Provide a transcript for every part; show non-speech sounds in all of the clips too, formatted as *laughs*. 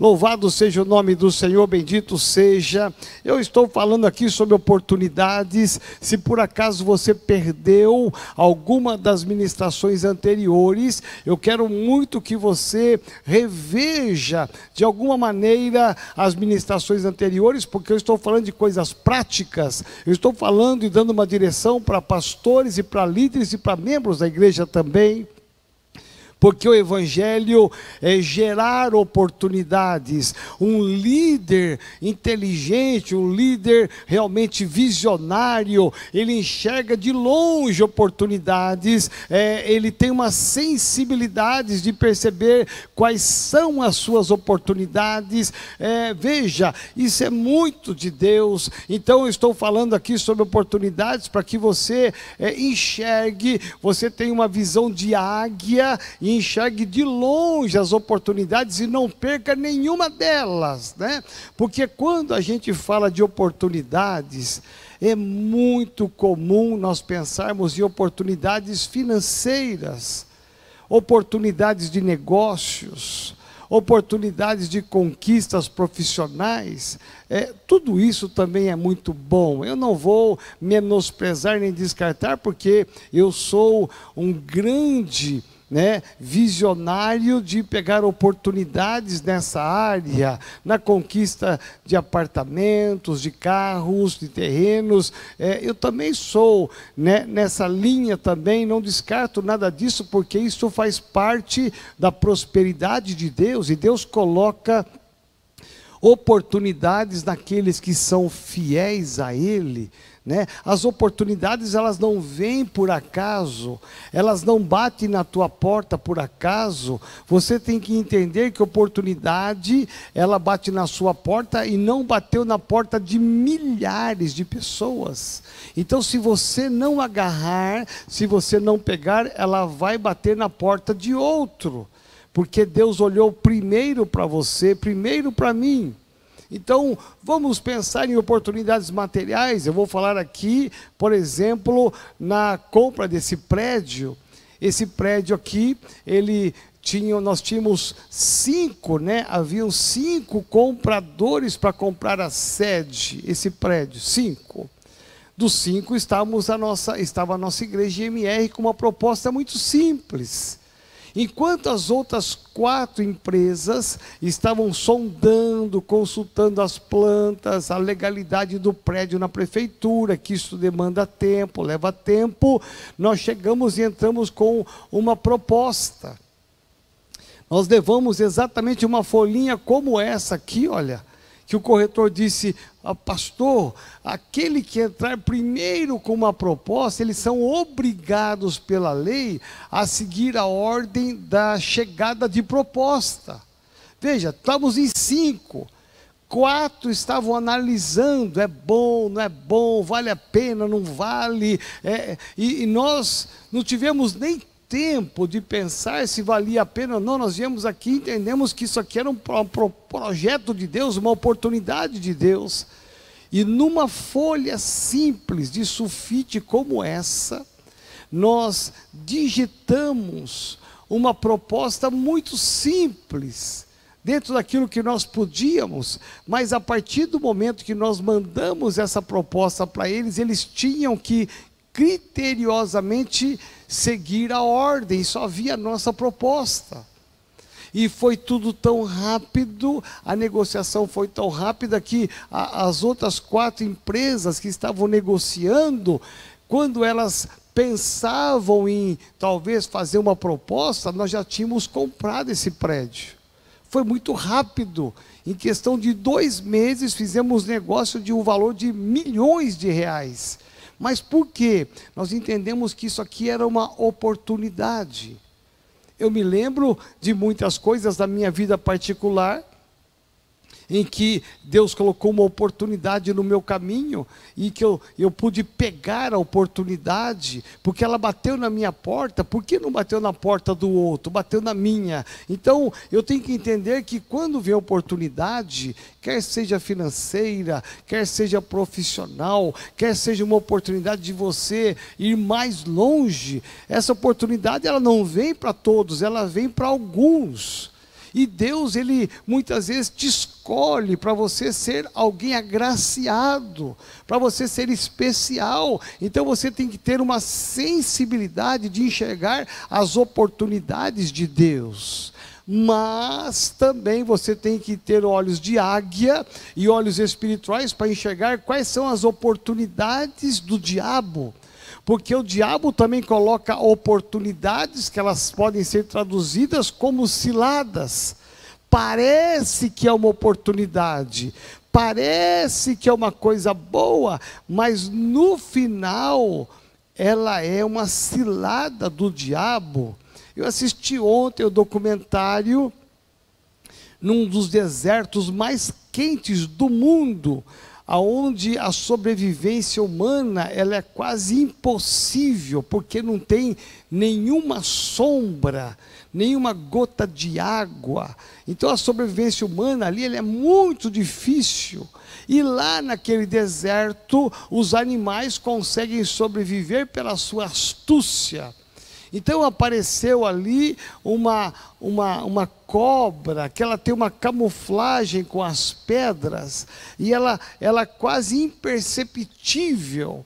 Louvado seja o nome do Senhor, bendito seja. Eu estou falando aqui sobre oportunidades. Se por acaso você perdeu alguma das ministrações anteriores, eu quero muito que você reveja de alguma maneira as ministrações anteriores, porque eu estou falando de coisas práticas. Eu estou falando e dando uma direção para pastores e para líderes e para membros da igreja também porque o Evangelho é gerar oportunidades. Um líder inteligente, um líder realmente visionário, ele enxerga de longe oportunidades, é, ele tem uma sensibilidade de perceber quais são as suas oportunidades. É, veja, isso é muito de Deus. Então, eu estou falando aqui sobre oportunidades para que você é, enxergue, você tenha uma visão de águia e enxergue de longe as oportunidades e não perca nenhuma delas, né? Porque quando a gente fala de oportunidades, é muito comum nós pensarmos em oportunidades financeiras, oportunidades de negócios, oportunidades de conquistas profissionais, é, tudo isso também é muito bom. Eu não vou menosprezar nem descartar, porque eu sou um grande né, visionário de pegar oportunidades nessa área, na conquista de apartamentos, de carros, de terrenos. É, eu também sou né, nessa linha também, não descarto nada disso, porque isso faz parte da prosperidade de Deus, e Deus coloca oportunidades naqueles que são fiéis a Ele. Né? As oportunidades elas não vêm por acaso, elas não batem na tua porta por acaso. Você tem que entender que oportunidade ela bate na sua porta e não bateu na porta de milhares de pessoas. Então, se você não agarrar, se você não pegar, ela vai bater na porta de outro, porque Deus olhou primeiro para você, primeiro para mim. Então, vamos pensar em oportunidades materiais. Eu vou falar aqui, por exemplo, na compra desse prédio. Esse prédio aqui, ele tinha, nós tínhamos cinco, né? Haviam cinco compradores para comprar a sede, esse prédio, cinco. Dos cinco estávamos a nossa, estava a nossa igreja MR com uma proposta muito simples. Enquanto as outras quatro empresas estavam sondando, consultando as plantas, a legalidade do prédio na prefeitura, que isso demanda tempo, leva tempo, nós chegamos e entramos com uma proposta. Nós levamos exatamente uma folhinha como essa aqui, olha que o corretor disse, ah, pastor, aquele que entrar primeiro com uma proposta, eles são obrigados pela lei a seguir a ordem da chegada de proposta. Veja, estamos em cinco. Quatro estavam analisando, é bom, não é bom, vale a pena, não vale. É, e, e nós não tivemos nem tempo de pensar se valia a pena ou não, nós viemos aqui entendemos que isso aqui era um, pro, projeto de Deus, uma oportunidade de Deus. E numa folha simples de sulfite como essa, nós digitamos uma proposta muito simples, dentro daquilo que nós podíamos, mas a partir do momento que nós mandamos essa proposta para eles, eles tinham que criteriosamente seguir a ordem, só havia a nossa proposta. E foi tudo tão rápido, a negociação foi tão rápida que a, as outras quatro empresas que estavam negociando, quando elas pensavam em talvez fazer uma proposta, nós já tínhamos comprado esse prédio. Foi muito rápido. Em questão de dois meses, fizemos negócio de um valor de milhões de reais. Mas por quê? Nós entendemos que isso aqui era uma oportunidade. Eu me lembro de muitas coisas da minha vida particular em que Deus colocou uma oportunidade no meu caminho e que eu, eu pude pegar a oportunidade, porque ela bateu na minha porta, por que não bateu na porta do outro? Bateu na minha. Então, eu tenho que entender que quando vem oportunidade, quer seja financeira, quer seja profissional, quer seja uma oportunidade de você ir mais longe, essa oportunidade ela não vem para todos, ela vem para alguns. E Deus, ele muitas vezes te escolhe para você ser alguém agraciado, para você ser especial. Então você tem que ter uma sensibilidade de enxergar as oportunidades de Deus mas também você tem que ter olhos de águia e olhos espirituais para enxergar quais são as oportunidades do diabo. Porque o diabo também coloca oportunidades que elas podem ser traduzidas como ciladas. Parece que é uma oportunidade, parece que é uma coisa boa, mas no final ela é uma cilada do diabo eu assisti ontem o documentário num dos desertos mais quentes do mundo, aonde a sobrevivência humana ela é quase impossível, porque não tem nenhuma sombra, nenhuma gota de água. Então a sobrevivência humana ali é muito difícil. E lá naquele deserto, os animais conseguem sobreviver pela sua astúcia. Então apareceu ali uma, uma, uma cobra, que ela tem uma camuflagem com as pedras, e ela, ela quase imperceptível,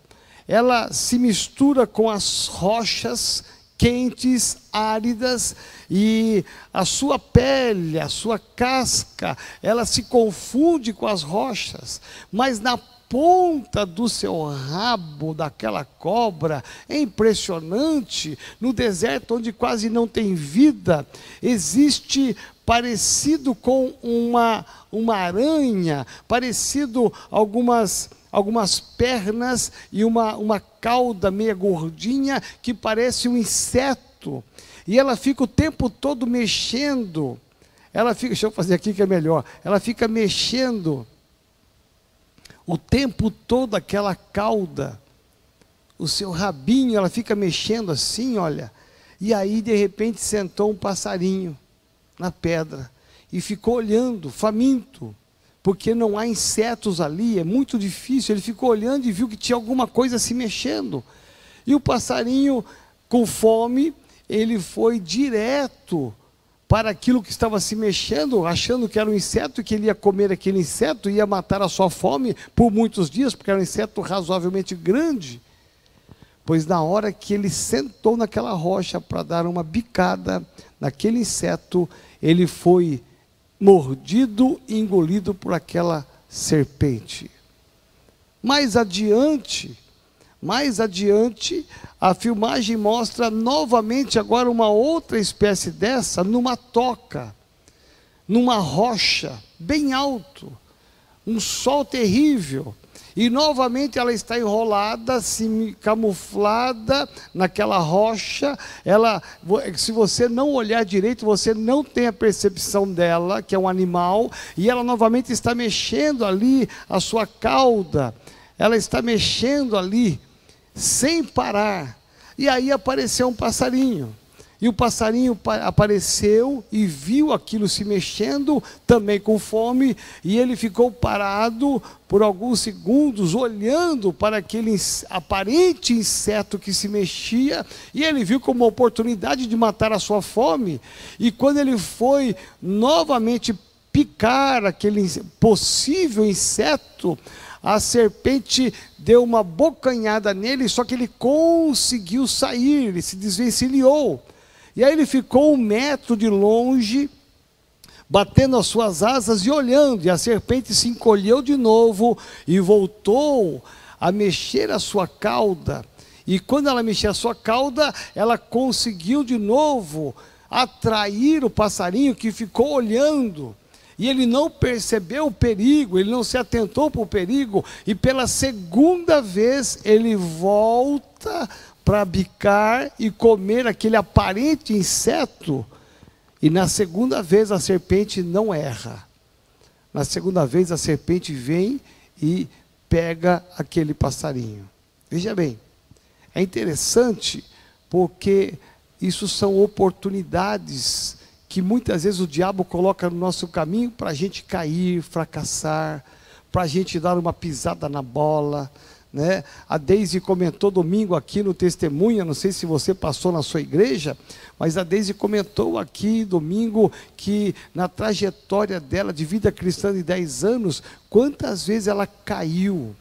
ela se mistura com as rochas quentes, áridas, e a sua pele, a sua casca, ela se confunde com as rochas, mas na ponta do seu rabo daquela cobra é impressionante. No deserto, onde quase não tem vida, existe parecido com uma, uma aranha, parecido algumas algumas pernas e uma, uma cauda meia gordinha que parece um inseto. E ela fica o tempo todo mexendo. Ela fica, deixa eu fazer aqui que é melhor. Ela fica mexendo o tempo todo aquela cauda, o seu rabinho, ela fica mexendo assim, olha. E aí, de repente, sentou um passarinho na pedra e ficou olhando, faminto, porque não há insetos ali, é muito difícil. Ele ficou olhando e viu que tinha alguma coisa se mexendo. E o passarinho, com fome, ele foi direto para aquilo que estava se mexendo, achando que era um inseto e que ele ia comer aquele inseto, ia matar a sua fome por muitos dias, porque era um inseto razoavelmente grande. Pois na hora que ele sentou naquela rocha para dar uma bicada naquele inseto, ele foi mordido e engolido por aquela serpente. Mais adiante, mais adiante, a filmagem mostra novamente agora uma outra espécie dessa numa toca, numa rocha, bem alto, um sol terrível. E novamente ela está enrolada, camuflada naquela rocha. Ela, se você não olhar direito, você não tem a percepção dela, que é um animal, e ela novamente está mexendo ali a sua cauda. Ela está mexendo ali sem parar. E aí apareceu um passarinho. E o passarinho apareceu e viu aquilo se mexendo, também com fome, e ele ficou parado por alguns segundos, olhando para aquele aparente inseto que se mexia, e ele viu como uma oportunidade de matar a sua fome. E quando ele foi novamente picar aquele possível inseto, a serpente deu uma bocanhada nele, só que ele conseguiu sair, ele se desvencilhou. E aí ele ficou um metro de longe, batendo as suas asas e olhando, e a serpente se encolheu de novo e voltou a mexer a sua cauda. E quando ela mexeu a sua cauda, ela conseguiu de novo atrair o passarinho que ficou olhando e ele não percebeu o perigo, ele não se atentou para o perigo, e pela segunda vez ele volta para bicar e comer aquele aparente inseto, e na segunda vez a serpente não erra. Na segunda vez a serpente vem e pega aquele passarinho. Veja bem, é interessante porque isso são oportunidades que muitas vezes o diabo coloca no nosso caminho para a gente cair, fracassar, para a gente dar uma pisada na bola, Né? A Deise comentou domingo aqui no Testemunha, não sei se você passou na sua igreja, mas a Deise comentou aqui domingo que na trajetória dela de vida cristã de 10 anos, quantas vezes ela caiu.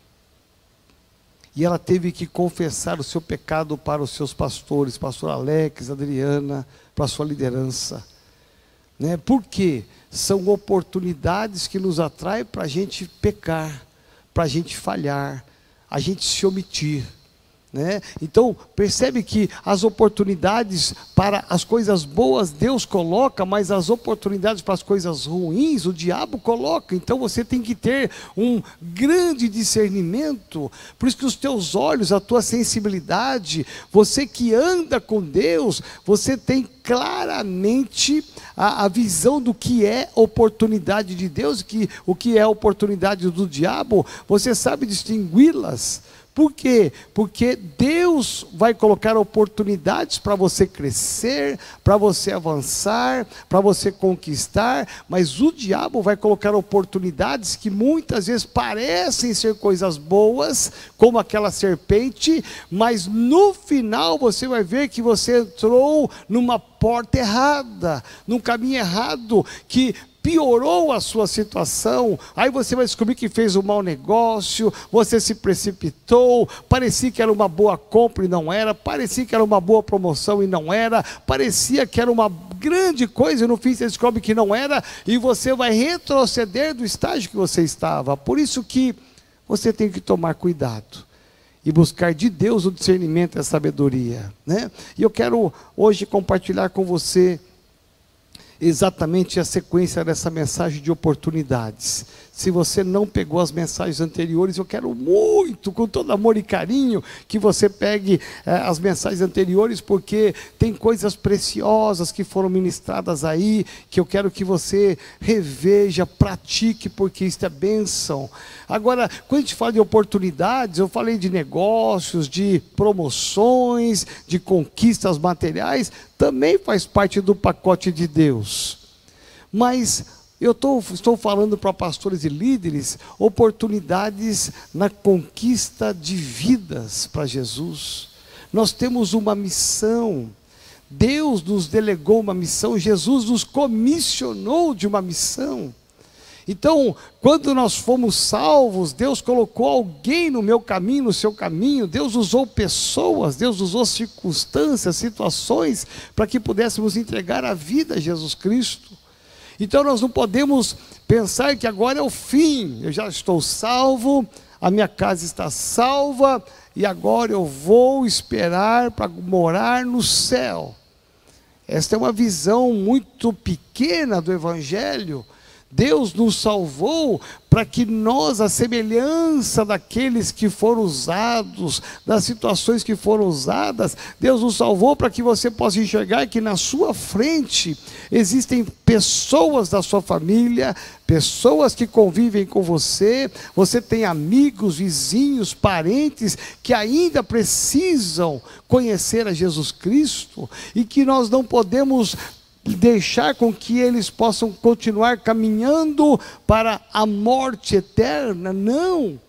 E ela teve que confessar o seu pecado para os seus pastores, pastor Alex, Adriana, para a sua liderança. Né? Por quê? São oportunidades que nos atraem para a gente pecar, para a gente falhar, a gente se omitir. Né? Então, percebe que as oportunidades para as coisas boas Deus coloca, mas as oportunidades para as coisas ruins o diabo coloca. Então você tem que ter um grande discernimento. Por isso que os teus olhos, a tua sensibilidade, você que anda com Deus, você tem claramente a, a visão do que é oportunidade de Deus, que o que é oportunidade do diabo, você sabe distingui-las. Por quê? Porque Deus vai colocar oportunidades para você crescer, para você avançar, para você conquistar, mas o diabo vai colocar oportunidades que muitas vezes parecem ser coisas boas, como aquela serpente, mas no final você vai ver que você entrou numa porta errada, num caminho errado, que piorou a sua situação, aí você vai descobrir que fez um mau negócio, você se precipitou, parecia que era uma boa compra e não era, parecia que era uma boa promoção e não era, parecia que era uma grande coisa e no fim você descobre que não era, e você vai retroceder do estágio que você estava. Por isso que você tem que tomar cuidado e buscar de Deus o discernimento e a sabedoria, né? E eu quero hoje compartilhar com você exatamente a sequência dessa mensagem de oportunidades. Se você não pegou as mensagens anteriores, eu quero muito, com todo amor e carinho, que você pegue eh, as mensagens anteriores, porque tem coisas preciosas que foram ministradas aí, que eu quero que você reveja, pratique, porque isso é bênção. Agora, quando a gente fala de oportunidades, eu falei de negócios, de promoções, de conquistas materiais, também faz parte do pacote de Deus. Mas eu tô, estou falando para pastores e líderes oportunidades na conquista de vidas para Jesus. Nós temos uma missão. Deus nos delegou uma missão, Jesus nos comissionou de uma missão. Então, quando nós fomos salvos, Deus colocou alguém no meu caminho, no seu caminho, Deus usou pessoas, Deus usou circunstâncias, situações, para que pudéssemos entregar a vida a Jesus Cristo. Então, nós não podemos pensar que agora é o fim, eu já estou salvo, a minha casa está salva, e agora eu vou esperar para morar no céu. Esta é uma visão muito pequena do Evangelho Deus nos salvou para que nós, a semelhança daqueles que foram usados, das situações que foram usadas, Deus nos salvou para que você possa enxergar que na sua frente existem pessoas da sua família, pessoas que convivem com você, você tem amigos, vizinhos, parentes que ainda precisam conhecer a Jesus Cristo e que nós não podemos deixar com que eles possam continuar caminhando para a morte eterna. Não.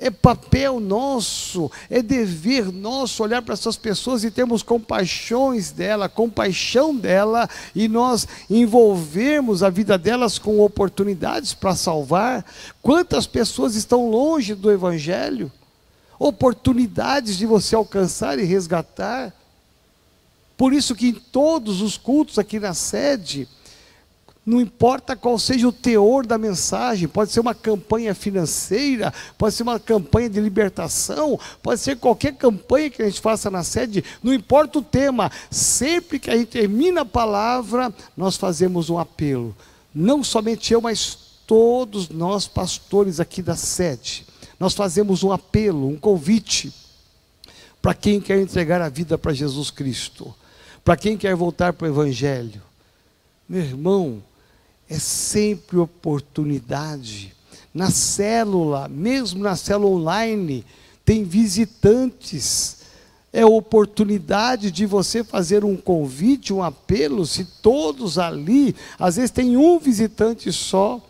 É papel nosso, é dever nosso olhar para essas pessoas e termos compaixões dela, compaixão dela e nós envolvermos a vida delas com oportunidades para salvar. Quantas pessoas estão longe do Evangelho? Oportunidades de você alcançar e resgatar. Por isso que em todos os cultos aqui na sede, não importa qual seja o teor da mensagem, pode ser uma campanha financeira, pode ser uma campanha de libertação, pode ser qualquer campanha que a gente faça na sede, não importa o tema, sempre que a gente termina a palavra, nós fazemos um apelo. Não somente eu, mas todos nós pastores aqui da sede. Nós fazemos um apelo, um convite para quem quer entregar a vida para Jesus Cristo. Para quem quer voltar para o Evangelho, meu irmão, é sempre oportunidade. Na célula, mesmo na célula online, tem visitantes. É oportunidade de você fazer um convite, um apelo, se todos ali, às vezes tem um visitante só,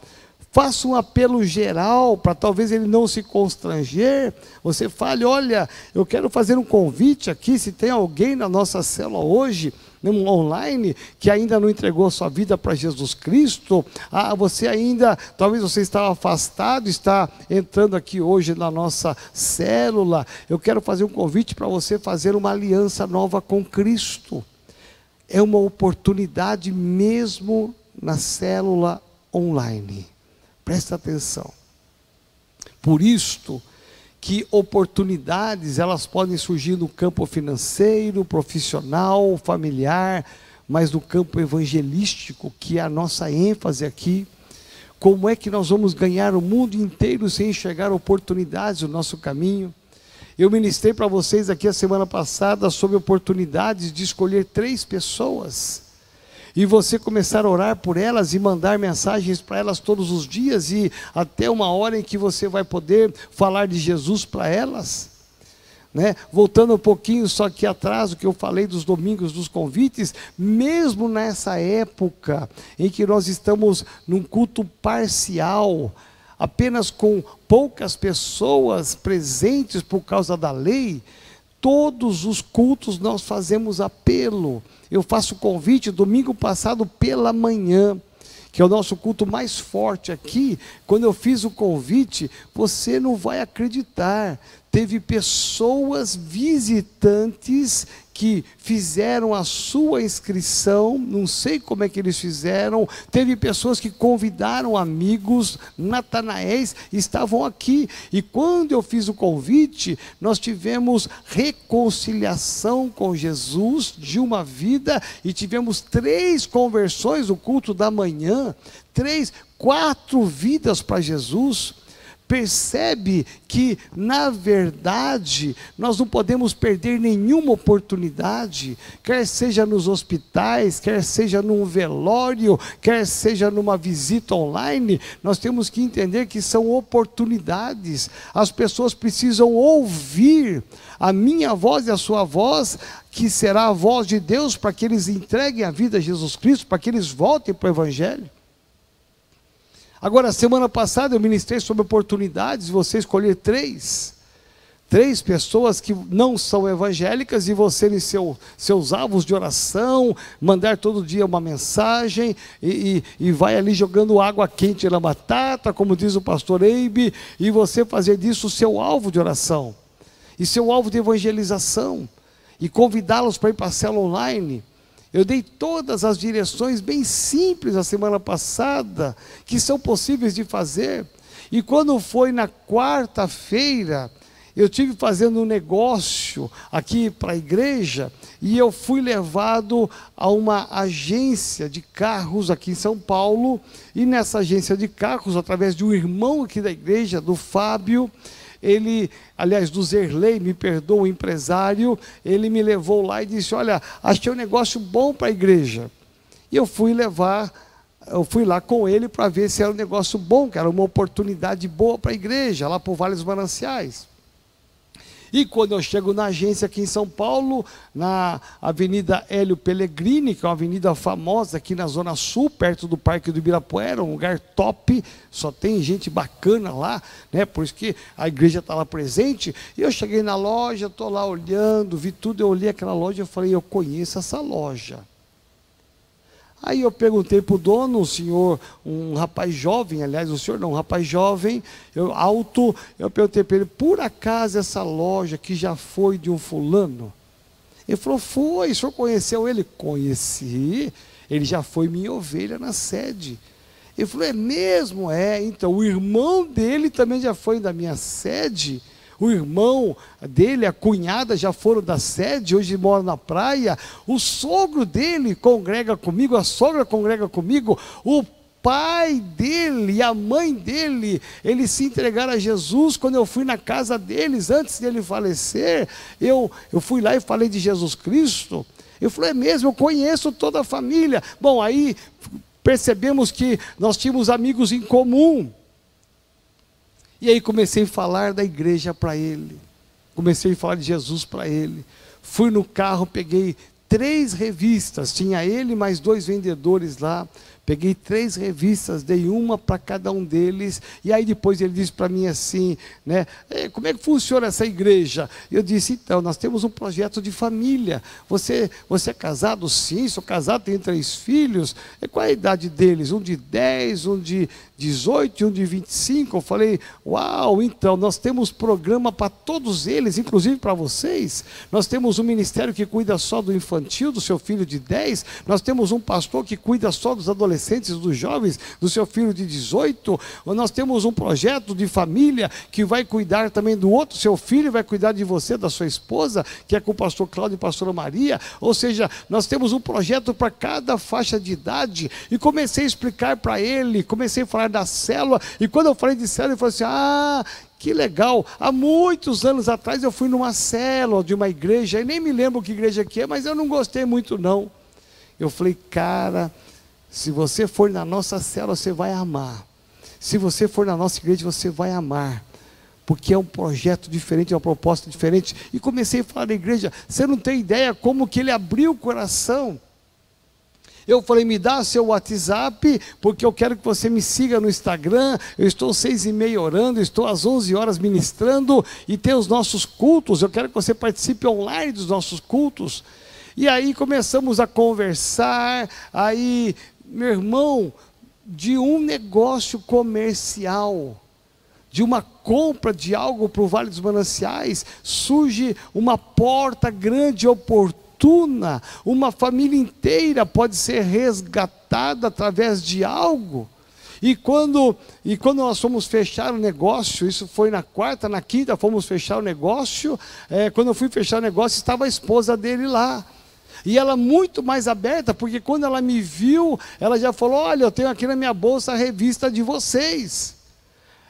Faça um apelo geral para talvez ele não se constranger. Você fale: olha, eu quero fazer um convite aqui. Se tem alguém na nossa célula hoje, online, que ainda não entregou sua vida para Jesus Cristo, ah, você ainda, talvez você estava afastado, está entrando aqui hoje na nossa célula. Eu quero fazer um convite para você fazer uma aliança nova com Cristo. É uma oportunidade mesmo na célula online. Presta atenção. Por isto que oportunidades elas podem surgir no campo financeiro, profissional, familiar, mas no campo evangelístico, que é a nossa ênfase aqui. Como é que nós vamos ganhar o mundo inteiro sem enxergar oportunidades no nosso caminho? Eu ministrei para vocês aqui a semana passada sobre oportunidades de escolher três pessoas e você começar a orar por elas e mandar mensagens para elas todos os dias e até uma hora em que você vai poder falar de Jesus para elas. Né? Voltando um pouquinho só aqui atrás, o que eu falei dos domingos dos convites, mesmo nessa época em que nós estamos num culto parcial, apenas com poucas pessoas presentes por causa da lei, todos os cultos nós fazemos apelo eu faço convite domingo passado pela manhã, que é o nosso culto mais forte aqui. Quando eu fiz o convite, você não vai acreditar. Teve pessoas visitantes que fizeram a sua inscrição, não sei como é que eles fizeram, teve pessoas que convidaram amigos, Natanaéis estavam aqui, e quando eu fiz o convite, nós tivemos reconciliação com Jesus de uma vida, e tivemos três conversões no culto da manhã, três, quatro vidas para Jesus percebe que, na verdade, nós não podemos perder nenhuma oportunidade, quer seja nos hospitais, quer seja num velório, quer seja numa visita online, nós temos que entender que são oportunidades. As pessoas precisam ouvir a minha voz e a sua voz, que será a voz de Deus, para que eles entreguem a vida a Jesus Cristo, para que eles voltem para o Evangelho. Agora, semana passada eu ministrei sobre oportunidades de você escolher três. Três pessoas que não são evangélicas e você em seu, seus alvos de oração, mandar todo dia uma mensagem e, e, e vai ali jogando água quente na batata, como diz o pastor Eibe, e você fazer disso o seu alvo de oração e seu alvo de evangelização e convidá-los para ir para a célula online eu dei todas as direções bem simples a semana passada, que são possíveis de fazer. E quando foi na quarta-feira, eu tive fazendo um negócio aqui para a igreja e eu fui levado a uma agência de carros aqui em São Paulo. E nessa agência de carros, através de um irmão aqui da igreja, do Fábio, ele, aliás, do Zerlei, me perdoa, o empresário, ele me levou lá e disse: Olha, achei um negócio bom para a igreja. E eu fui levar, eu fui lá com ele para ver se era um negócio bom, que era uma oportunidade boa para a igreja, lá por Vale dos Mananciais. E quando eu chego na agência aqui em São Paulo, na Avenida Hélio Pellegrini, que é uma avenida famosa aqui na Zona Sul, perto do Parque do Ibirapuera, um lugar top, só tem gente bacana lá, né? por isso que a igreja está lá presente. E eu cheguei na loja, estou lá olhando, vi tudo, eu olhei aquela loja e falei, eu conheço essa loja. Aí eu perguntei para o dono, um senhor, um rapaz jovem, aliás, o senhor não, um rapaz jovem, eu, alto, eu perguntei para ele, por acaso essa loja que já foi de um fulano? Ele falou, foi, o senhor conheceu ele? Conheci, ele já foi minha ovelha na sede. Ele falou, é mesmo? É, então, o irmão dele também já foi da minha sede o irmão dele, a cunhada já foram da sede, hoje moram na praia, o sogro dele congrega comigo, a sogra congrega comigo, o pai dele e a mãe dele, eles se entregaram a Jesus quando eu fui na casa deles, antes dele falecer, eu, eu fui lá e falei de Jesus Cristo. Eu falei, é mesmo, eu conheço toda a família. Bom, aí percebemos que nós tínhamos amigos em comum. E aí comecei a falar da igreja para ele. Comecei a falar de Jesus para ele. Fui no carro, peguei três revistas, tinha ele mais dois vendedores lá. Peguei três revistas, dei uma para cada um deles, e aí depois ele disse para mim assim, né, como é que funciona essa igreja? Eu disse, então, nós temos um projeto de família. Você, você é casado? Sim, sou casado, tenho três filhos. E qual é a idade deles? Um de 10, um de 18 e um de 25. Eu falei, uau, então, nós temos programa para todos eles, inclusive para vocês. Nós temos um ministério que cuida só do infantil, do seu filho de 10. Nós temos um pastor que cuida só dos adolescentes dos jovens, do seu filho de 18, ou nós temos um projeto de família que vai cuidar também do outro, seu filho vai cuidar de você, da sua esposa, que é com o pastor Cláudio e pastora Maria, ou seja, nós temos um projeto para cada faixa de idade, e comecei a explicar para ele, comecei a falar da célula, e quando eu falei de célula, ele falou assim, ah, que legal, há muitos anos atrás eu fui numa célula de uma igreja, e nem me lembro que igreja que é, mas eu não gostei muito não. Eu falei, cara, se você for na nossa célula, você vai amar. Se você for na nossa igreja, você vai amar. Porque é um projeto diferente, é uma proposta diferente. E comecei a falar da igreja. Você não tem ideia como que ele abriu o coração. Eu falei, me dá seu WhatsApp, porque eu quero que você me siga no Instagram. Eu estou seis e meia orando, estou às onze horas ministrando e tem os nossos cultos. Eu quero que você participe online dos nossos cultos. E aí começamos a conversar, aí meu irmão, de um negócio comercial, de uma compra de algo para o Vale dos Mananciais, surge uma porta grande e oportuna, uma família inteira pode ser resgatada através de algo. E quando, e quando nós fomos fechar o negócio, isso foi na quarta, na quinta, fomos fechar o negócio. É, quando eu fui fechar o negócio, estava a esposa dele lá. E ela muito mais aberta, porque quando ela me viu, ela já falou: Olha, eu tenho aqui na minha bolsa a revista de vocês.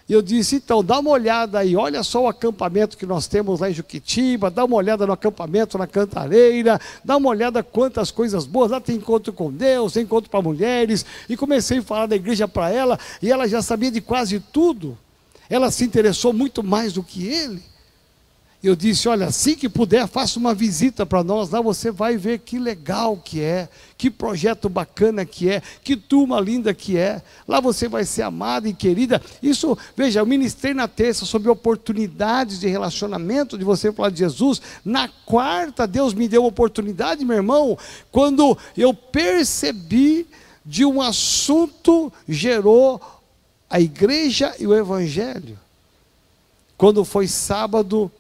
E eu disse: Então, dá uma olhada aí, olha só o acampamento que nós temos lá em Juquitiba, dá uma olhada no acampamento na Cantareira, dá uma olhada quantas coisas boas. Lá tem encontro com Deus, tem encontro para mulheres. E comecei a falar da igreja para ela, e ela já sabia de quase tudo. Ela se interessou muito mais do que ele. Eu disse: olha, assim que puder, faça uma visita para nós, lá você vai ver que legal que é, que projeto bacana que é, que turma linda que é. Lá você vai ser amada e querida. Isso, veja, eu ministrei na terça sobre oportunidades de relacionamento, de você falar de Jesus. Na quarta, Deus me deu oportunidade, meu irmão, quando eu percebi de um assunto gerou a igreja e o evangelho. Quando foi sábado,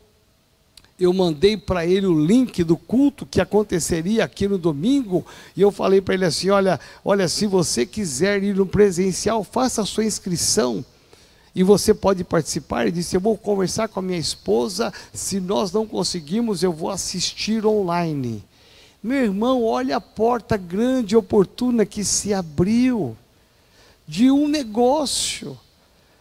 eu mandei para ele o link do culto que aconteceria aqui no domingo, e eu falei para ele assim: olha, olha, se você quiser ir no presencial, faça a sua inscrição. E você pode participar. Ele disse: Eu vou conversar com a minha esposa. Se nós não conseguimos, eu vou assistir online. Meu irmão, olha a porta grande e oportuna que se abriu de um negócio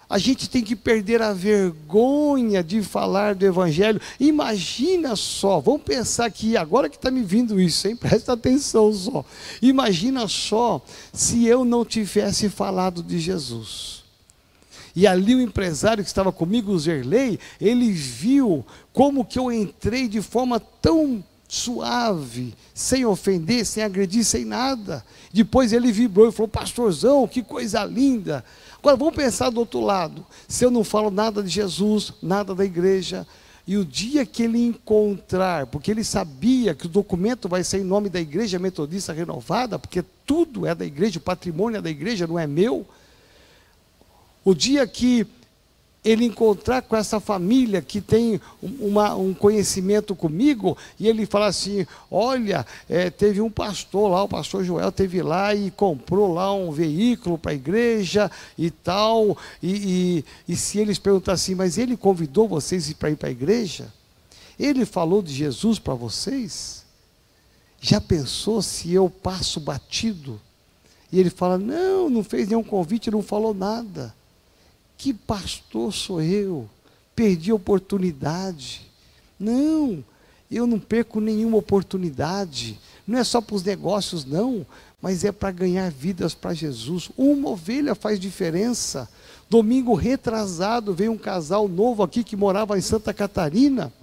a gente tem que perder a vergonha de falar do Evangelho. Imagina só, vamos pensar aqui, agora que está me vindo isso, hein? *laughs* Presta atenção só. Imagina só se eu não tivesse falado de Jesus. E ali o empresário que estava comigo, o Zerlei, ele viu como que eu entrei de forma tão suave, sem ofender, sem agredir, sem nada. Depois ele vibrou e falou: Pastorzão, que coisa linda. Agora vamos pensar do outro lado. Se eu não falo nada de Jesus, nada da igreja, e o dia que ele encontrar, porque ele sabia que o documento vai ser em nome da igreja metodista renovada, porque tudo é da igreja, o patrimônio é da igreja, não é meu. O dia que ele encontrar com essa família que tem uma, um conhecimento comigo, e ele falar assim: olha, é, teve um pastor lá, o pastor Joel teve lá e comprou lá um veículo para a igreja e tal. E, e, e se eles perguntar assim, mas ele convidou vocês para ir para a igreja? Ele falou de Jesus para vocês? Já pensou se eu passo batido? E ele fala: não, não fez nenhum convite, não falou nada. Que pastor sou eu? Perdi oportunidade. Não, eu não perco nenhuma oportunidade. Não é só para os negócios, não, mas é para ganhar vidas para Jesus. Uma ovelha faz diferença. Domingo retrasado veio um casal novo aqui que morava em Santa Catarina.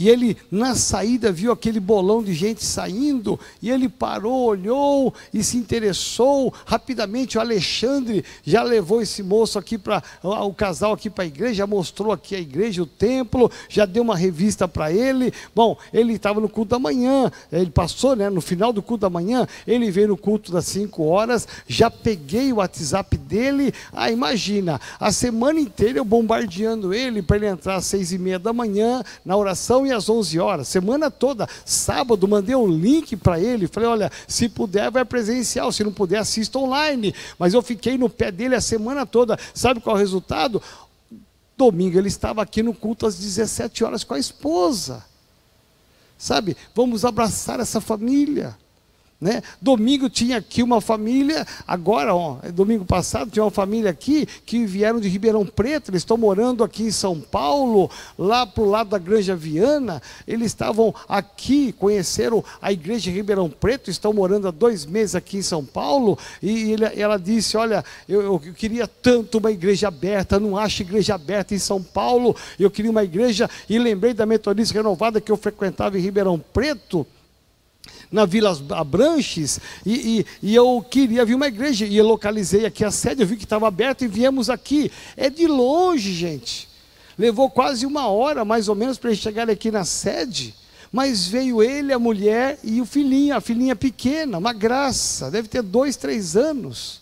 E ele, na saída, viu aquele bolão de gente saindo, e ele parou, olhou e se interessou. Rapidamente, o Alexandre já levou esse moço aqui para, o casal aqui para a igreja, mostrou aqui a igreja, o templo, já deu uma revista para ele. Bom, ele estava no culto da manhã, ele passou, né, no final do culto da manhã, ele veio no culto das 5 horas, já peguei o WhatsApp dele. Ah, imagina, a semana inteira eu bombardeando ele para ele entrar às seis e meia da manhã na oração e às 11 horas, semana toda, sábado, mandei um link para ele, falei, olha, se puder vai presencial, se não puder assista online, mas eu fiquei no pé dele a semana toda, sabe qual é o resultado? Domingo ele estava aqui no culto às 17 horas com a esposa, sabe, vamos abraçar essa família, né? Domingo tinha aqui uma família, agora, ó, é domingo passado, tinha uma família aqui que vieram de Ribeirão Preto, eles estão morando aqui em São Paulo, lá para o lado da Granja Viana. Eles estavam aqui, conheceram a igreja de Ribeirão Preto, estão morando há dois meses aqui em São Paulo. E ele, ela disse: Olha, eu, eu, queria tanto uma igreja aberta, não acho igreja aberta em São Paulo. Eu queria uma igreja, e lembrei da Metodista Renovada que eu frequentava em Ribeirão Preto na Vila Abranches, e, e, e, eu queria vir uma igreja, e eu localizei aqui a sede, eu vi que estava aberto e viemos aqui. É de longe, gente. Levou quase uma hora, mais ou menos, para chegar aqui na sede. Mas veio ele, a mulher e o filhinho, a filhinha pequena, uma graça, deve ter dois, três anos.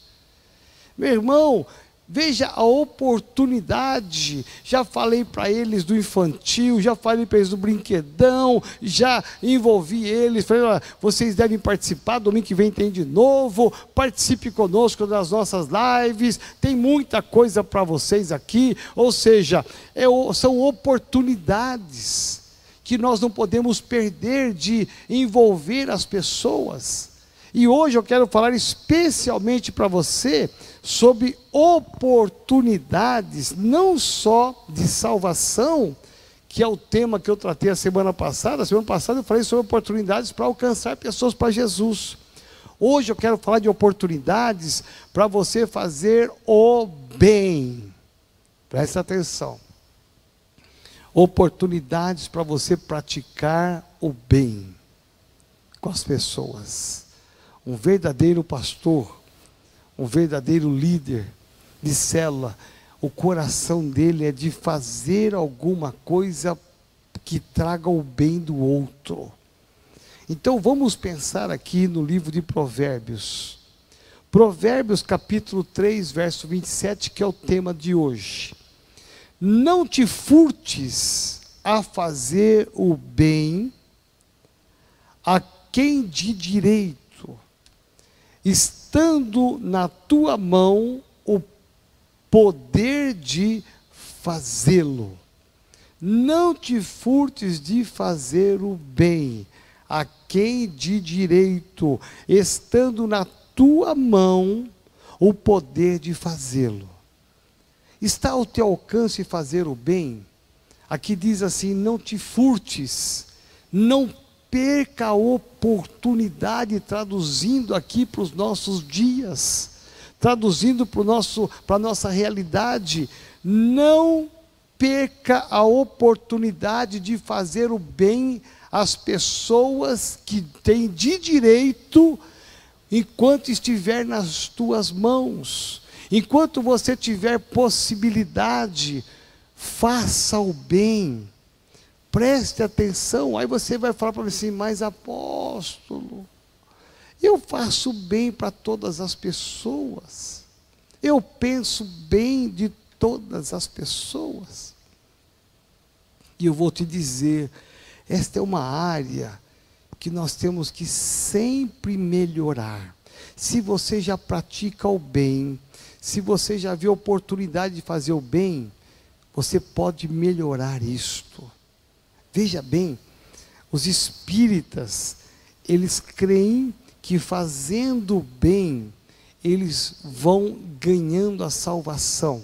Meu irmão, Veja a oportunidade. Já falei para eles do infantil, já falei para eles do brinquedão, já envolvi eles. Falei, olha, vocês devem participar. Domingo que vem tem de novo. Participe conosco das nossas lives. Tem muita coisa para vocês aqui. Ou seja, é, são oportunidades que nós não podemos perder de envolver as pessoas. E hoje eu quero falar especialmente para você sobre oportunidades, não só de salvação, que é o tema que eu tratei a semana passada. A semana passada eu falei sobre oportunidades para alcançar pessoas para Jesus. Hoje eu quero falar de oportunidades para você fazer o bem. Presta atenção. Oportunidades para você praticar o bem com as pessoas um verdadeiro pastor, um verdadeiro líder de célula, o coração dele é de fazer alguma coisa que traga o bem do outro. Então vamos pensar aqui no livro de Provérbios. Provérbios capítulo 3, verso 27, que é o tema de hoje. Não te furtes a fazer o bem a quem de direito estando na tua mão o poder de fazê-lo. Não te furtes de fazer o bem a quem de direito, estando na tua mão o poder de fazê-lo. Está ao teu alcance fazer o bem? Aqui diz assim: não te furtes, não perca a oportunidade, traduzindo aqui para os nossos dias, traduzindo para a nossa realidade, não perca a oportunidade de fazer o bem às pessoas que têm de direito enquanto estiver nas tuas mãos. Enquanto você tiver possibilidade, faça o bem Preste atenção, aí você vai falar para mim assim, mas apóstolo, eu faço bem para todas as pessoas, eu penso bem de todas as pessoas. E eu vou te dizer, esta é uma área que nós temos que sempre melhorar. Se você já pratica o bem, se você já viu a oportunidade de fazer o bem, você pode melhorar isto. Veja bem, os espíritas, eles creem que fazendo bem, eles vão ganhando a salvação.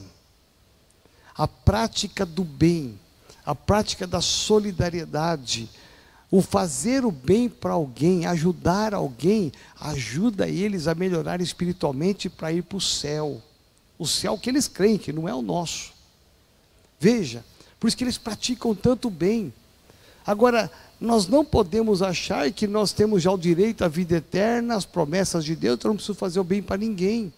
A prática do bem, a prática da solidariedade, o fazer o bem para alguém, ajudar alguém, ajuda eles a melhorar espiritualmente para ir para o céu. O céu que eles creem, que não é o nosso. Veja, por isso que eles praticam tanto bem. Agora, nós não podemos achar que nós temos já o direito à vida eterna, as promessas de Deus, então eu não preciso fazer o bem para ninguém.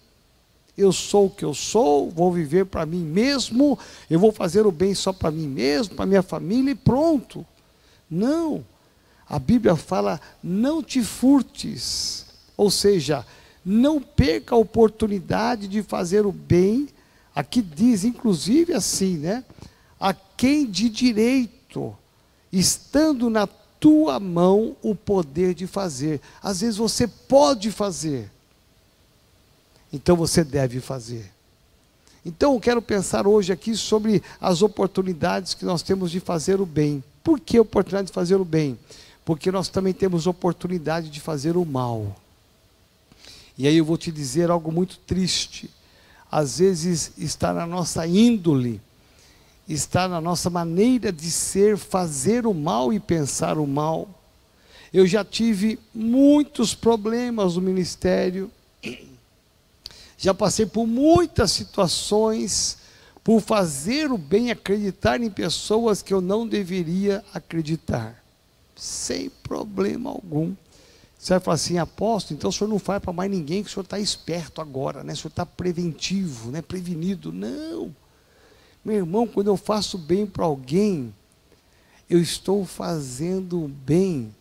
Eu sou o que eu sou, vou viver para mim mesmo, eu vou fazer o bem só para mim mesmo, para minha família e pronto. Não. A Bíblia fala: não te furtes. Ou seja, não perca a oportunidade de fazer o bem. Aqui diz, inclusive, assim, né? A quem de direito, estando na tua mão o poder de fazer. Às vezes você pode fazer, então você deve fazer. Então eu quero pensar hoje aqui sobre as oportunidades que nós temos de fazer o bem. Por que oportunidade de fazer o bem? Porque nós também temos oportunidade de fazer o mal. E aí eu vou te dizer algo muito triste. Às vezes está na nossa índole, está na nossa maneira de ser, fazer o mal e pensar o mal. Eu já tive muitos problemas no ministério, já passei por muitas situações, por fazer o bem, acreditar em pessoas que eu não deveria acreditar, sem problema algum. Você vai falar assim, apóstolo, então o senhor não faz para mais ninguém, que o senhor está esperto agora, né? o senhor está preventivo, né? prevenido. Não. Meu irmão, quando eu faço bem para alguém, eu estou fazendo bem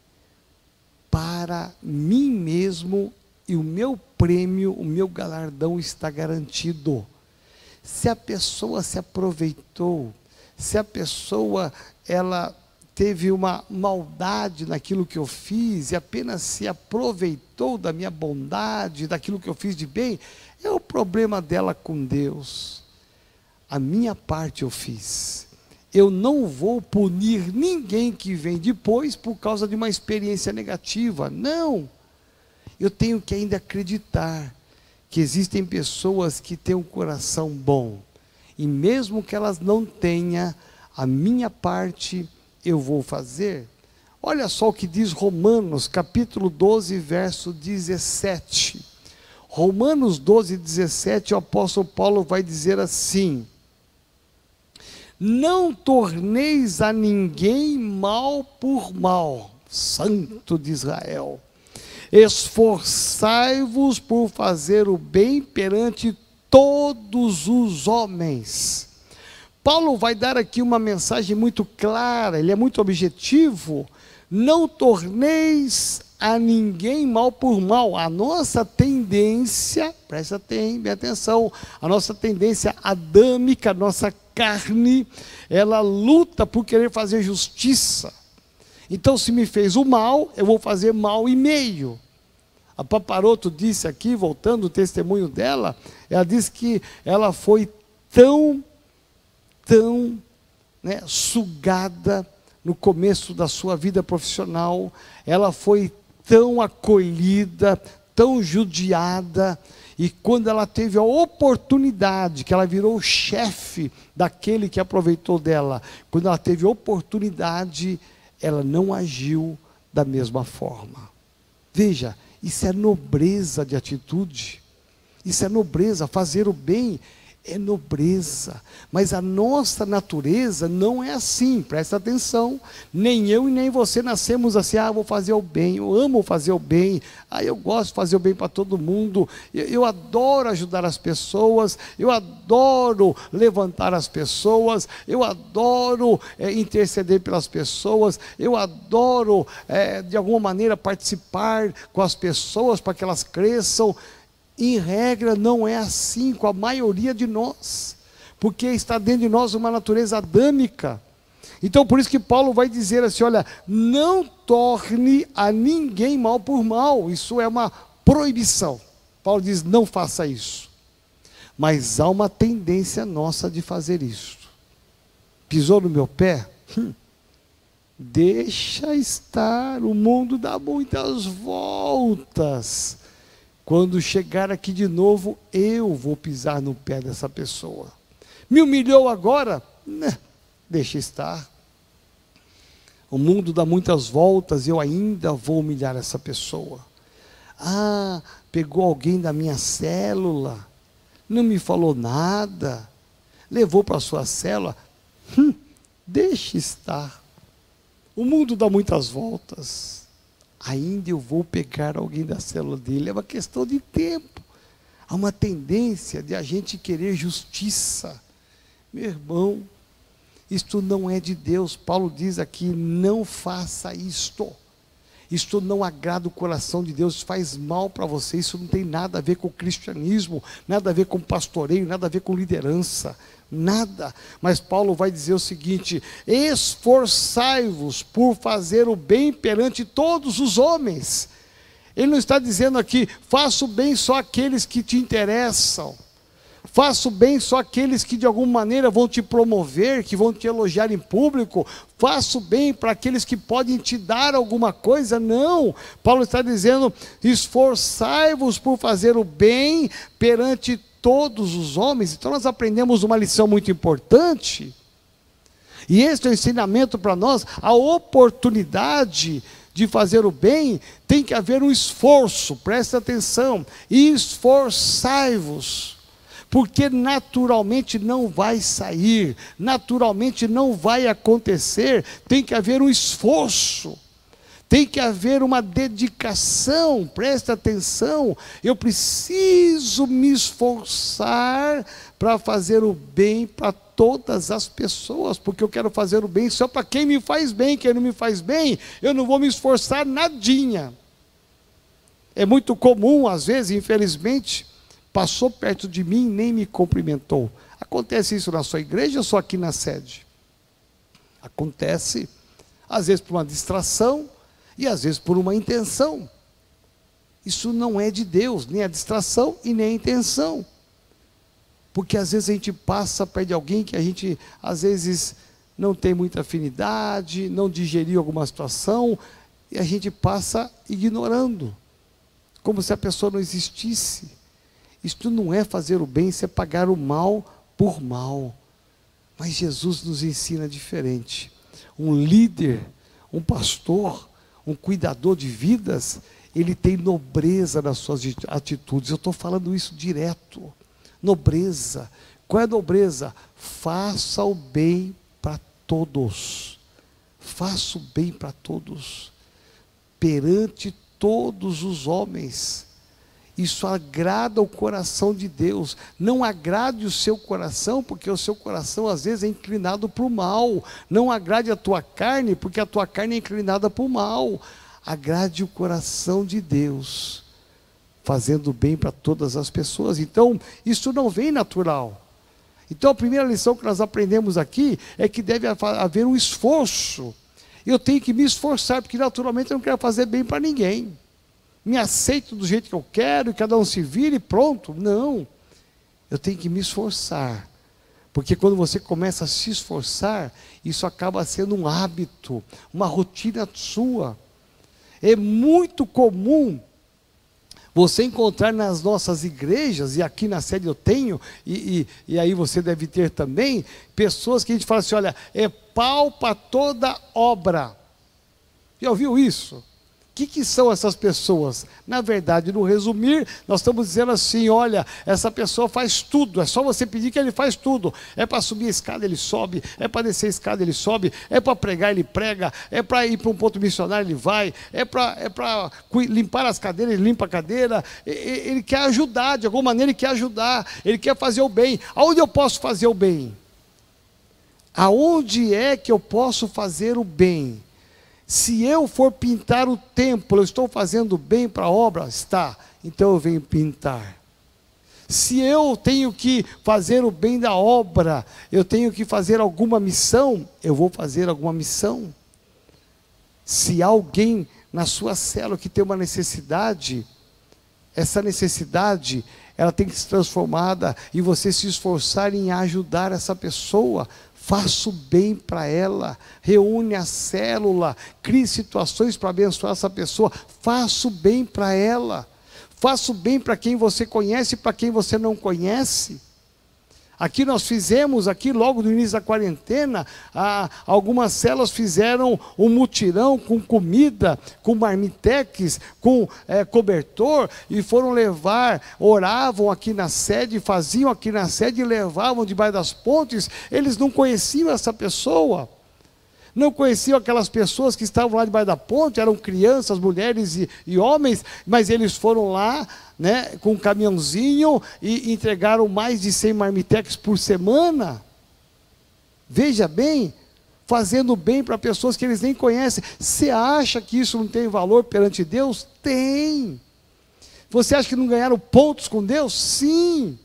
para mim mesmo e o meu prêmio, o meu galardão está garantido. Se a pessoa se aproveitou, se a pessoa ela teve uma maldade naquilo que eu fiz e apenas se aproveitou da minha bondade, daquilo que eu fiz de bem, é o problema dela com Deus. A minha parte eu fiz. Eu não vou punir ninguém que vem depois por causa de uma experiência negativa. Não. Eu tenho que ainda acreditar que existem pessoas que têm um coração bom. E mesmo que elas não tenham, a minha parte eu vou fazer? Olha só o que diz Romanos, capítulo 12, verso 17. Romanos 12, 17, o apóstolo Paulo vai dizer assim: Não torneis a ninguém mal por mal, Santo de Israel. Esforçai-vos por fazer o bem perante todos os homens Paulo vai dar aqui uma mensagem muito clara, ele é muito objetivo. Não torneis a ninguém mal por mal. A nossa tendência, presta bem atenção, a nossa tendência adâmica, a nossa carne, ela luta por querer fazer justiça. Então, se me fez o mal, eu vou fazer mal e meio. A Paparoto disse aqui, voltando o testemunho dela, ela disse que ela foi tão tão né, sugada no começo da sua vida profissional, ela foi tão acolhida, tão judiada, e quando ela teve a oportunidade, que ela virou chefe daquele que aproveitou dela, quando ela teve oportunidade, ela não agiu da mesma forma. Veja, isso é nobreza de atitude, isso é nobreza, fazer o bem é nobreza. Mas a nossa natureza não é assim, presta atenção. Nem eu e nem você nascemos assim, ah, vou fazer o bem, eu amo fazer o bem, ah, eu gosto de fazer o bem para todo mundo, eu, eu, adoro ajudar as pessoas, eu adoro levantar as pessoas, eu adoro é, interceder pelas pessoas, eu adoro, é, de alguma maneira, participar com as pessoas para que elas cresçam. Em regra, não é assim com a maioria de nós, porque está dentro de nós uma natureza adâmica. Então, por isso que Paulo vai dizer assim: olha, não torne a ninguém mal por mal, isso é uma proibição. Paulo diz: não faça isso. Mas há uma tendência nossa de fazer isso. Pisou no meu pé? Hum. Deixa estar, o mundo dá muitas voltas. Quando chegar aqui de novo, eu vou pisar no pé dessa pessoa. Me humilhou agora? Né, deixa estar. O mundo dá muitas voltas e eu ainda vou humilhar essa pessoa. Ah, pegou alguém da minha célula, não me falou nada, levou para a sua célula. Hum, deixe estar. O mundo dá muitas voltas. Ainda eu vou pegar alguém da célula dele. É uma questão de tempo. Há uma tendência de a gente querer justiça. Meu irmão, isto não é de Deus. Paulo diz aqui: não faça isto. Isto não agrada o coração de Deus, faz mal para você. Isso não tem nada a ver com o cristianismo, nada a ver com pastoreio, nada a ver com liderança, nada. Mas Paulo vai dizer o seguinte: esforçai-vos por fazer o bem perante todos os homens. Ele não está dizendo aqui, faça o bem só aqueles que te interessam. Faça o bem só aqueles que de alguma maneira vão te promover, que vão te elogiar em público. Faça o bem para aqueles que podem te dar alguma coisa. Não. Paulo está dizendo: esforçai-vos por fazer o bem perante todos os homens. Então nós aprendemos uma lição muito importante. E este é o ensinamento para nós, a oportunidade de fazer o bem, tem que haver um esforço, presta atenção, esforçai-vos porque naturalmente não vai sair, naturalmente não vai acontecer, tem que haver um esforço. Tem que haver uma dedicação, presta atenção. Eu preciso me esforçar para fazer o bem para todas as pessoas, porque eu quero fazer o bem só para quem me faz bem, quem não me faz bem, eu não vou me esforçar nadinha. É muito comum, às vezes, infelizmente, passou perto de mim nem me cumprimentou. Acontece isso na sua igreja ou só aqui na sede? Acontece, às vezes por uma distração e às vezes por uma intenção. Isso não é de Deus, nem a distração e nem a intenção. Porque às vezes a gente passa perto de alguém que a gente, às vezes, não tem muita afinidade, não digeriu alguma situação, e a gente passa ignorando, como se a pessoa não existisse. Isto não é fazer o bem, isso é pagar o mal por mal. Mas Jesus nos ensina diferente. Um líder, um pastor, um cuidador de vidas, ele tem nobreza nas suas atitudes. Eu estou falando isso direto. Nobreza. Qual é a nobreza? Faça o bem para todos. Faça o bem para todos. Perante todos os homens. Isso agrada o coração de Deus. Não agrade o seu coração, porque o seu coração às vezes é inclinado para o mal. Não agrade a tua carne, porque a tua carne é inclinada para o mal. Agrade o coração de Deus, fazendo bem para todas as pessoas. Então, isso não vem natural. Então, a primeira lição que nós aprendemos aqui é que deve haver um esforço. Eu tenho que me esforçar, porque naturalmente eu não quero fazer bem para ninguém me aceito do jeito que eu quero, e cada um se vira e pronto. Não. Eu tenho que me esforçar. Porque quando você começa a se esforçar, isso acaba sendo um hábito, uma rotina sua. É muito comum você encontrar nas nossas igrejas, e aqui na sede eu tenho, e, e, e, aí você deve ter também, pessoas que a gente fala assim: olha, é pau para toda obra. Já ouviu isso? Que, que são essas pessoas? Na verdade, no resumir, nós estamos dizendo assim: olha, essa pessoa faz tudo, é só você pedir que ele faz tudo. É para subir a escada, ele sobe, é para descer a escada, ele sobe, é para pregar, ele prega, é para ir para um ponto missionário, ele vai, é para é limpar as cadeiras, ele limpa a cadeira. Ele quer ajudar, de alguma maneira, ele quer ajudar, ele quer fazer o bem. Aonde eu posso fazer o bem? Aonde é que eu posso fazer o bem? Se eu for pintar o templo, eu estou fazendo bem para a obra? Está. Então eu venho pintar. Se eu tenho que fazer o bem da obra, eu tenho que fazer alguma missão, eu vou fazer alguma missão. Se alguém na sua célula que tem uma necessidade, essa necessidade, ela tem que ser transformada e você se esforçar em ajudar essa pessoa, faça o bem para ela, reúne a célula, crie situações para abençoar essa pessoa, faça o bem para ela, faça o bem para quem você conhece e para quem você não conhece. Aqui nós fizemos, aqui logo no início da quarentena, algumas células fizeram um mutirão com comida, com marmitex, com é, cobertor, e foram levar, oravam aqui na sede, faziam aqui na sede e levavam debaixo das pontes. Eles não conheciam essa pessoa. Não conheciam aquelas pessoas que estavam lá debaixo da ponte, eram crianças, mulheres e, e homens, mas eles foram lá né, com um caminhãozinho e entregaram mais de 100 marmitex por semana. Veja bem, fazendo bem para pessoas que eles nem conhecem. Você acha que isso não tem valor perante Deus? Tem. Você acha que não ganharam pontos com Deus? Sim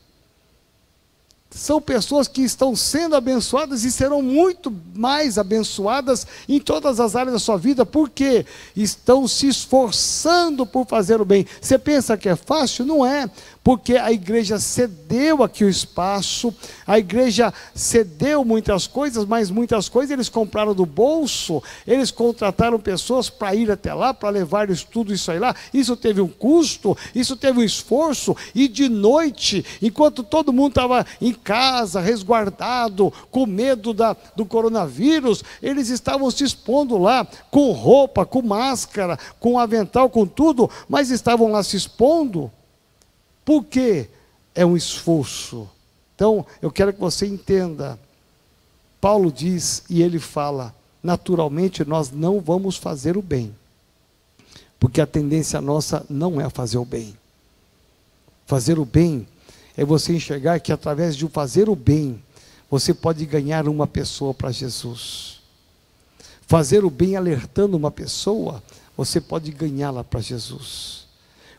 são pessoas que estão sendo abençoadas e serão muito mais abençoadas em todas as áreas da sua vida, porque estão se esforçando por fazer o bem. Você pensa que é fácil? Não é porque a igreja cedeu aqui o espaço, a igreja cedeu muitas coisas, mas muitas coisas eles compraram do bolso, eles contrataram pessoas para ir até lá, para levar tudo isso aí lá. Isso teve um custo, isso teve um esforço, e de noite, enquanto todo mundo estava em casa, resguardado, com medo da, do coronavírus, eles estavam se expondo lá, com roupa, com máscara, com avental, com tudo, mas estavam lá se expondo por quê? É um esforço. Então, eu quero que você entenda. Paulo diz e ele fala: naturalmente nós não vamos fazer o bem, porque a tendência nossa não é fazer o bem. Fazer o bem é você enxergar que através de fazer o bem, você pode ganhar uma pessoa para Jesus. Fazer o bem alertando uma pessoa, você pode ganhá-la para Jesus.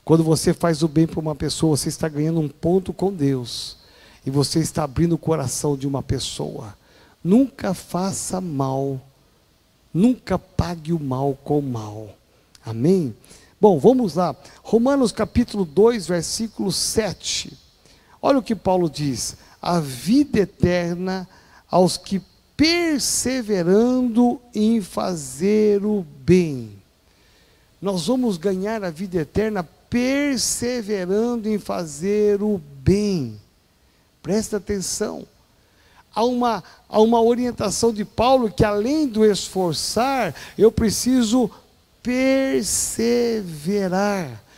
Quando você faz o bem para uma pessoa, você está ganhando um ponto com Deus. E você está abrindo o coração de uma pessoa. Nunca faça mal. Nunca pague o mal com o mal. Amém? Bom, vamos lá. Romanos capítulo 2, versículo 7. Olha o que Paulo diz: a vida eterna aos que perseverando em fazer o bem. Nós vamos ganhar a vida eterna perseverando em fazer o bem. Presta atenção. Há uma, há uma orientação de Paulo que, além do esforçar, eu preciso perseverar.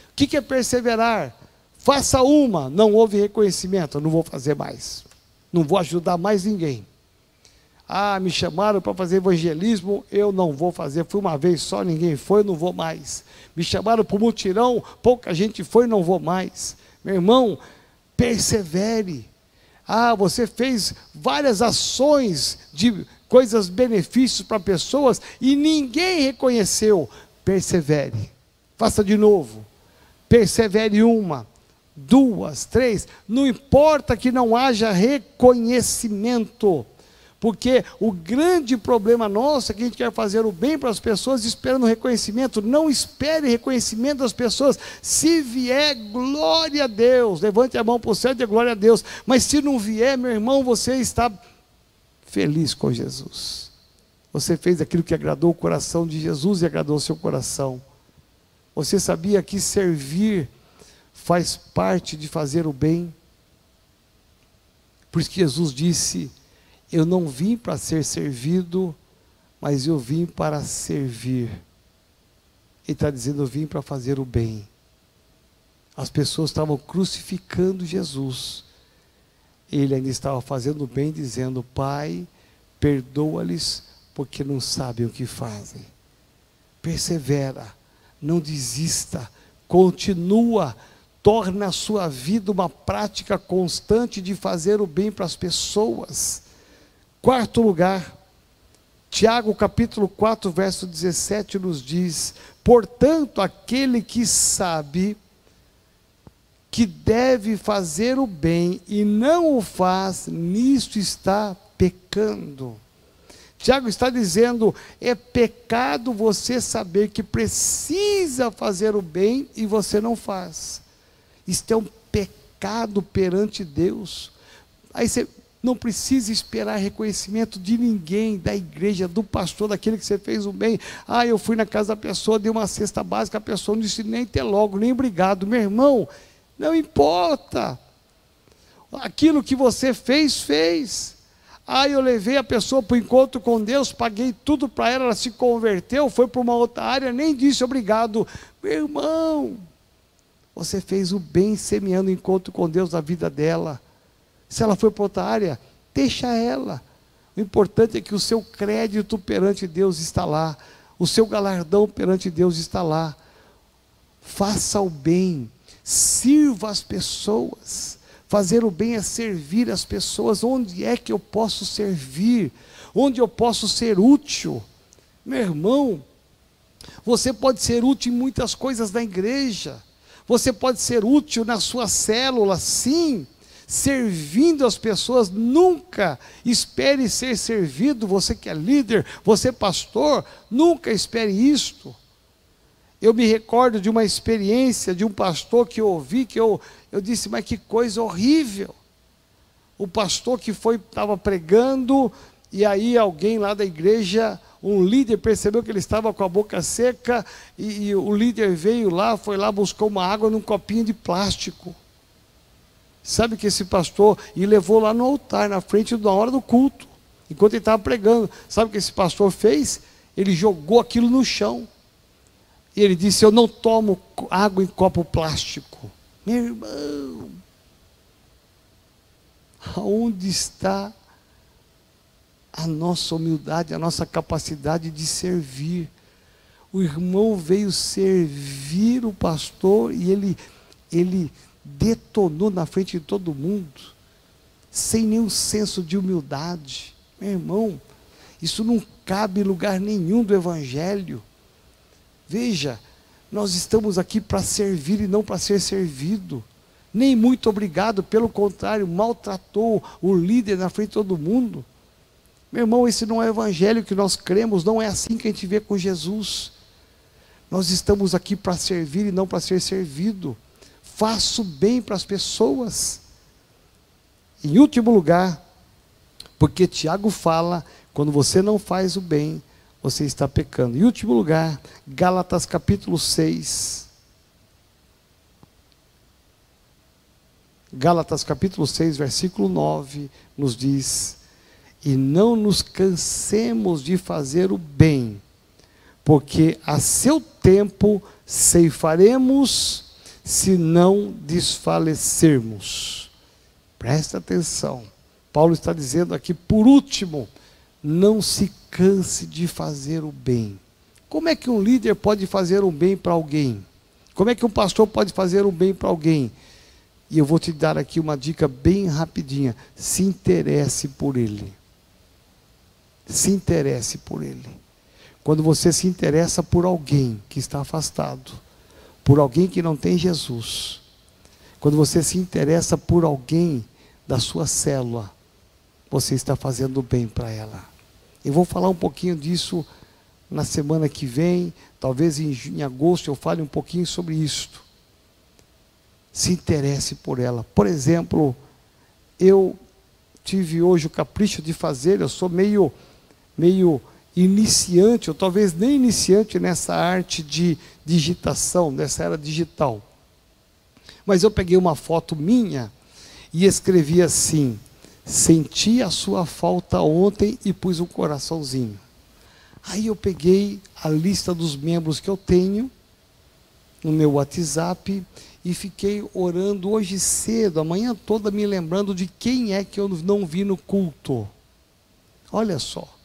O que, é perseverar? Faça uma, não houve reconhecimento, não vou fazer mais. Não vou ajudar mais ninguém. Ah, me chamaram para fazer evangelismo, eu não vou fazer. Fui uma vez só, ninguém foi, não vou mais. Me chamaram para o mutirão, pouca gente foi, não vou mais. Meu irmão, persevere. Ah, você fez várias ações de coisas, benefícios para pessoas e ninguém reconheceu. Persevere. Faça de novo. Persevere uma, duas, três. Não importa que não haja reconhecimento porque o grande problema nosso é que a gente quer fazer o bem para as pessoas esperando reconhecimento. Não espere reconhecimento das pessoas. Se vier, glória a Deus. Levante a mão para o céu e dê glória a Deus. Mas se não vier, meu irmão, você está feliz com Jesus. Você fez aquilo que agradou o coração de Jesus e agradou o seu coração. Você sabia que servir faz parte de fazer o bem? Por isso que Jesus disse: eu não vim para ser servido, mas eu vim para servir. Ele está dizendo: Eu vim para fazer o bem. As pessoas estavam crucificando Jesus. Ele ainda estava fazendo o bem, dizendo: Pai, perdoa-lhes, porque não sabem o que fazem. Persevera, não desista, continua torna a sua vida uma prática constante de fazer o bem para as pessoas. Quarto lugar, Tiago capítulo 4, verso 17 nos diz: Portanto, aquele que sabe que deve fazer o bem e não o faz, nisto está pecando. Tiago está dizendo: é pecado você saber que precisa fazer o bem e você não faz. Isto é um pecado perante Deus. Aí você não precisa esperar reconhecimento de ninguém, da igreja, do pastor, daquele que você fez o bem. Ah, eu fui na casa da pessoa, dei uma cesta básica, a pessoa não disse nem ter logo, nem obrigado. Meu irmão, não importa. Aquilo que você fez, fez. Ah, eu levei a pessoa para o encontro com Deus, paguei tudo para ela, ela se converteu, foi para uma outra área, nem disse obrigado. Meu irmão, você fez o bem semeando o encontro com Deus na vida dela. Se ela foi para outra área, deixa ela. O importante é que o seu crédito perante Deus está lá, o seu galardão perante Deus está lá. Faça o bem, sirva as pessoas. Fazer o bem é servir as pessoas. Onde é que eu posso servir? Onde eu posso ser útil? Meu irmão, você pode ser útil em muitas coisas da igreja. Você pode ser útil na sua célula, sim servindo as pessoas, nunca espere ser servido, você que é líder, você pastor, nunca espere isto. Eu me recordo de uma experiência de um pastor que eu ouvi, que eu, eu disse, mas que coisa horrível. O pastor que foi, estava pregando, e aí alguém lá da igreja, um líder percebeu que ele estava com a boca seca, e, e o líder veio lá, foi lá, buscou uma água num copinho de plástico. Sabe que esse pastor e levou lá no altar, na frente da hora do culto, enquanto ele estava pregando. Sabe o que esse pastor fez? Ele jogou aquilo no chão. E ele disse: Eu não tomo água em copo plástico. Meu irmão, aonde está a nossa humildade, a nossa capacidade de servir? O irmão veio servir o pastor e ele, ele detonou na frente de todo mundo, sem nenhum senso de humildade. Meu irmão, isso não cabe em lugar nenhum do Evangelho. Veja, nós estamos aqui para servir e não para ser servido. Nem muito obrigado, pelo contrário, maltratou o líder na frente de todo mundo. Meu irmão, esse não é o evangelho que nós cremos, não é assim que a gente vê com Jesus. Nós estamos aqui para servir e não para ser servido faço bem para as pessoas. Em último lugar, porque Tiago fala, quando você não faz o bem, você está pecando. Em último lugar, Gálatas capítulo 6. Gálatas capítulo 6, versículo 9, nos diz: E não nos cansemos de fazer o bem, porque a seu tempo ceifaremos se não desfalecermos. Presta atenção. Paulo está dizendo aqui, por último, não se canse de fazer o bem. Como é que um líder pode fazer um bem para alguém? Como é que um pastor pode fazer um bem para alguém? E eu vou te dar aqui uma dica bem rapidinha. Se interesse por ele. Se interesse por ele. Quando você se interessa por alguém que está afastado, por alguém que não tem Jesus, quando você se interessa por alguém da sua célula, você está fazendo bem para ela. Eu vou falar um pouquinho disso na semana que vem, talvez em, em agosto eu fale um pouquinho sobre isto. Se interesse por ela. Por exemplo, eu tive hoje o capricho de fazer, eu sou meio meio iniciante, ou talvez nem iniciante nessa arte de digitação, nessa era digital. Mas eu peguei uma foto minha e escrevi assim: Senti a sua falta ontem e pus um coraçãozinho. Aí eu peguei a lista dos membros que eu tenho no meu WhatsApp e fiquei orando hoje cedo, a manhã toda me lembrando de quem é que eu não vi no culto. Olha só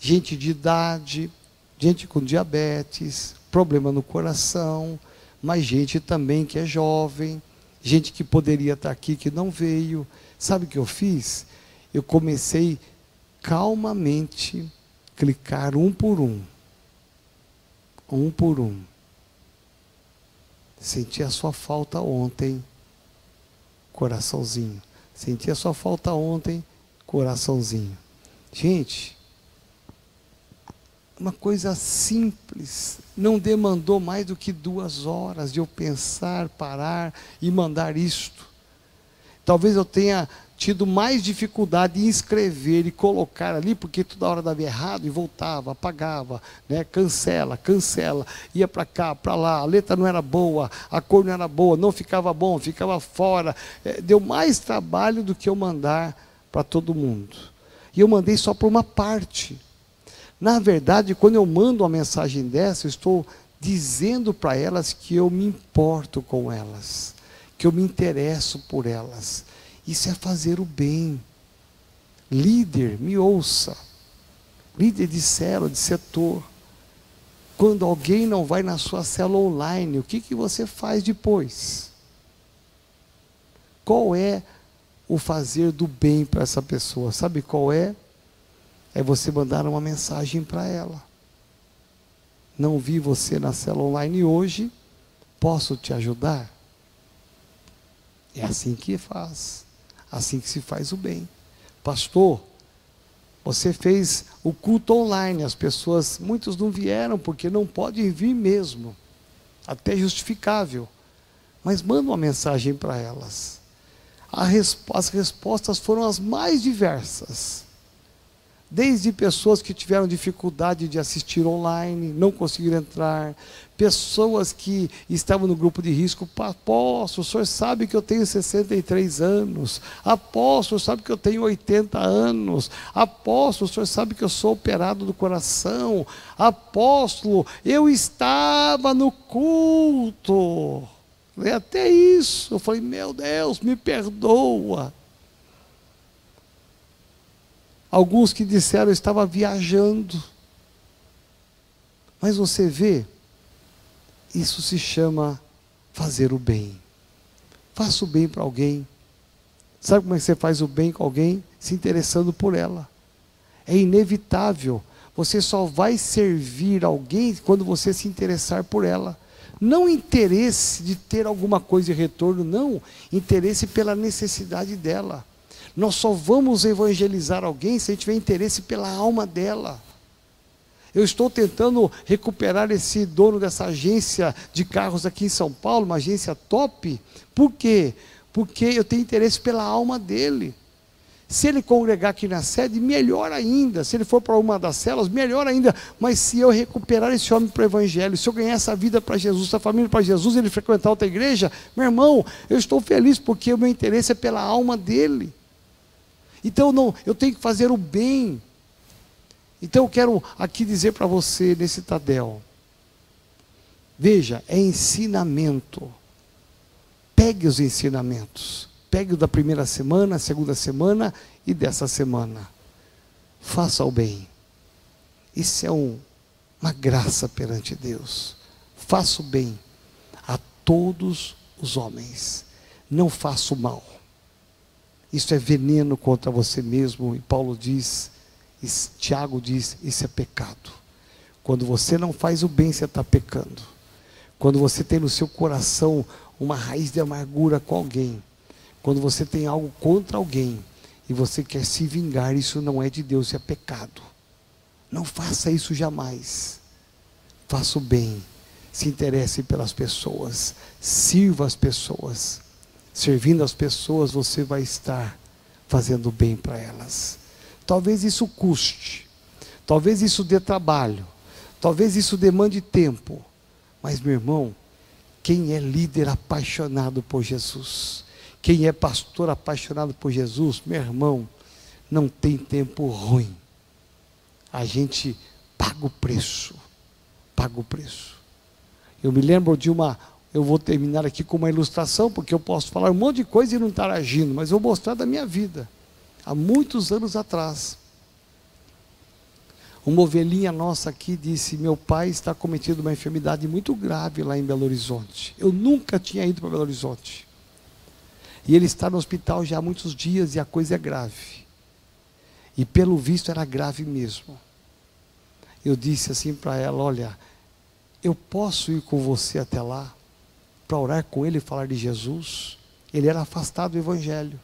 gente de idade, gente com diabetes, problema no coração, mas gente também que é jovem, gente que poderia estar aqui que não veio. Sabe o que eu fiz? Eu comecei calmamente clicar um por um. Um por um. Senti a sua falta ontem, coraçãozinho. Senti a sua falta ontem, coraçãozinho. Gente, uma coisa simples, não demandou mais do que duas horas de eu pensar, parar e mandar isto. Talvez eu tenha tido mais dificuldade em escrever e colocar ali, porque toda hora dava errado e voltava, apagava, né? cancela, cancela, ia para cá, para lá, a letra não era boa, a cor não era boa, não ficava bom, ficava fora. É, deu mais trabalho do que eu mandar para todo mundo. E eu mandei só para uma parte na verdade, quando eu mando uma mensagem dessa, eu estou dizendo para elas que eu me importo com elas, que eu me interesso por elas. Isso é fazer o bem. Líder, me ouça. Líder de célula, de setor. Quando alguém não vai na sua célula online, o que, que você faz depois? Qual é o fazer do bem para essa pessoa? Sabe qual é? É você mandar uma mensagem para ela. Não vi você na célula online hoje, posso te ajudar? É assim que faz, assim que se faz o bem. Pastor, você fez o culto online, as pessoas, muitos não vieram porque não podem vir mesmo, até justificável. Mas manda uma mensagem para elas. As respostas foram as mais diversas desde pessoas que tiveram dificuldade de assistir online, não conseguiram entrar, pessoas que estavam no grupo de risco, apóstolo, o senhor sabe que eu tenho 63 anos, apóstolo, senhor sabe que eu tenho 80 anos, apóstolo, o senhor sabe que eu sou operado do coração, apóstolo, eu estava no culto, até isso, eu falei, meu Deus, me perdoa, Alguns que disseram eu estava viajando. Mas você vê, isso se chama fazer o bem. Faça o bem para alguém. Sabe como é que você faz o bem com alguém? Se interessando por ela. É inevitável. Você só vai servir alguém quando você se interessar por ela. Não interesse de ter alguma coisa em retorno, não. Interesse pela necessidade dela. Nós só vamos evangelizar alguém se a gente tiver interesse pela alma dela. Eu estou tentando recuperar esse dono dessa agência de carros aqui em São Paulo, uma agência top. Por quê? Porque eu tenho interesse pela alma dele. Se ele congregar aqui na sede, melhor ainda. Se ele for para uma das celas, melhor ainda. Mas se eu recuperar esse homem para o Evangelho, se eu ganhar essa vida para Jesus, essa família para Jesus, ele frequentar outra igreja, meu irmão, eu estou feliz porque o meu interesse é pela alma dele. Então não, eu tenho que fazer o bem. Então eu quero aqui dizer para você nesse Tadel. Veja, é ensinamento. Pegue os ensinamentos. Pegue o da primeira semana, segunda semana e dessa semana. Faça o bem. Isso é um, uma graça perante Deus. Faça o bem a todos os homens. Não faça o mal. Isso é veneno contra você mesmo. E Paulo diz, e Tiago diz: isso é pecado. Quando você não faz o bem, você está pecando. Quando você tem no seu coração uma raiz de amargura com alguém, quando você tem algo contra alguém e você quer se vingar, isso não é de Deus, isso é pecado. Não faça isso jamais. Faça o bem. Se interesse pelas pessoas. Sirva as pessoas servindo as pessoas, você vai estar fazendo bem para elas. Talvez isso custe, talvez isso dê trabalho, talvez isso demande tempo, mas meu irmão, quem é líder apaixonado por Jesus, quem é pastor apaixonado por Jesus, meu irmão, não tem tempo ruim. A gente paga o preço, paga o preço. Eu me lembro de uma eu vou terminar aqui com uma ilustração, porque eu posso falar um monte de coisa e não estar agindo, mas eu vou mostrar da minha vida. Há muitos anos atrás, uma ovelhinha nossa aqui disse: Meu pai está cometido uma enfermidade muito grave lá em Belo Horizonte. Eu nunca tinha ido para Belo Horizonte. E ele está no hospital já há muitos dias e a coisa é grave. E pelo visto era grave mesmo. Eu disse assim para ela: Olha, eu posso ir com você até lá? Para orar com ele e falar de Jesus. Ele era afastado do Evangelho.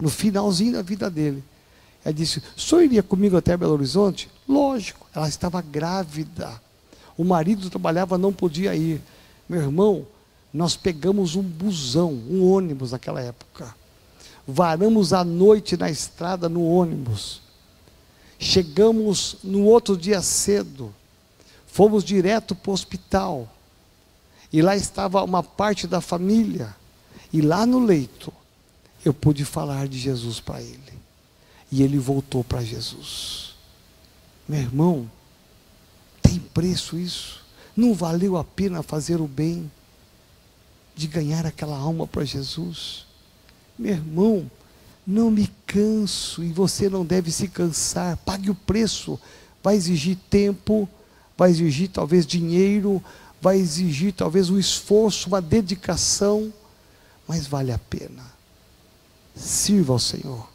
No finalzinho da vida dele. Ela disse: senhor iria comigo até Belo Horizonte? Lógico, ela estava grávida. O marido trabalhava, não podia ir. Meu irmão, nós pegamos um busão, um ônibus naquela época. Varamos a noite na estrada no ônibus. Chegamos no outro dia cedo. Fomos direto para o hospital. E lá estava uma parte da família. E lá no leito, eu pude falar de Jesus para ele. E ele voltou para Jesus. Meu irmão, tem preço isso? Não valeu a pena fazer o bem, de ganhar aquela alma para Jesus? Meu irmão, Não me canso e você não deve se cansar. Pague o preço. Vai exigir tempo, vai exigir talvez dinheiro, vai exigir talvez um esforço, uma dedicação, mas vale a pena. Sirva ao Senhor.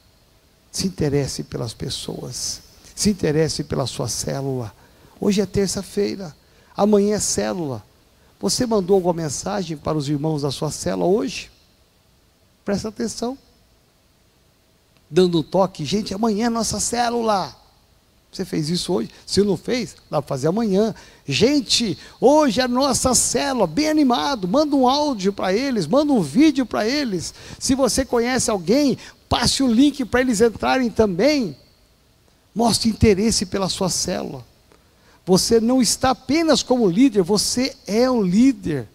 Se interesse pelas pessoas. Se interesse pela sua célula. Hoje é terça-feira. Amanhã é célula. Você mandou alguma mensagem para os irmãos da sua célula hoje? Presta atenção. Dando um toque, gente, amanhã é nossa célula. Você fez isso hoje? Se não fez, dá para fazer amanhã. Gente, hoje é a nossa célula, bem animado. Manda um áudio para eles, manda um vídeo para eles. Se você conhece alguém, passe o link para eles entrarem também. Mostre interesse pela sua célula. Você não está apenas como líder, você é um líder.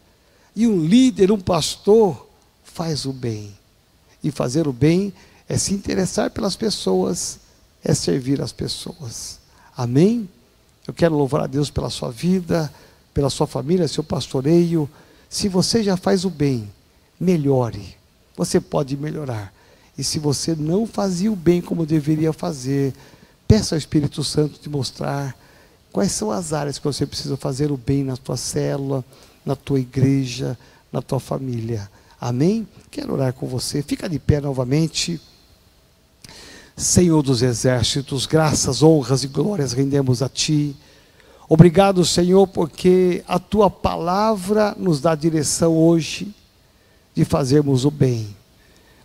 E um líder, um pastor, faz o bem. E fazer o bem é se interessar pelas pessoas é servir as pessoas. Amém? Eu quero louvar a Deus pela sua vida, pela sua família, seu pastoreio. Se você já faz o bem, melhore. Você pode melhorar. E se você não fazia o bem como deveria fazer, peça ao Espírito Santo te mostrar quais são as áreas que você precisa fazer o bem na tua célula, na tua igreja, na tua família. Amém? Quero orar com você. Fica de pé novamente. Senhor dos exércitos, graças, honras e glórias rendemos a Ti. Obrigado, Senhor, porque a Tua palavra nos dá direção hoje de fazermos o bem.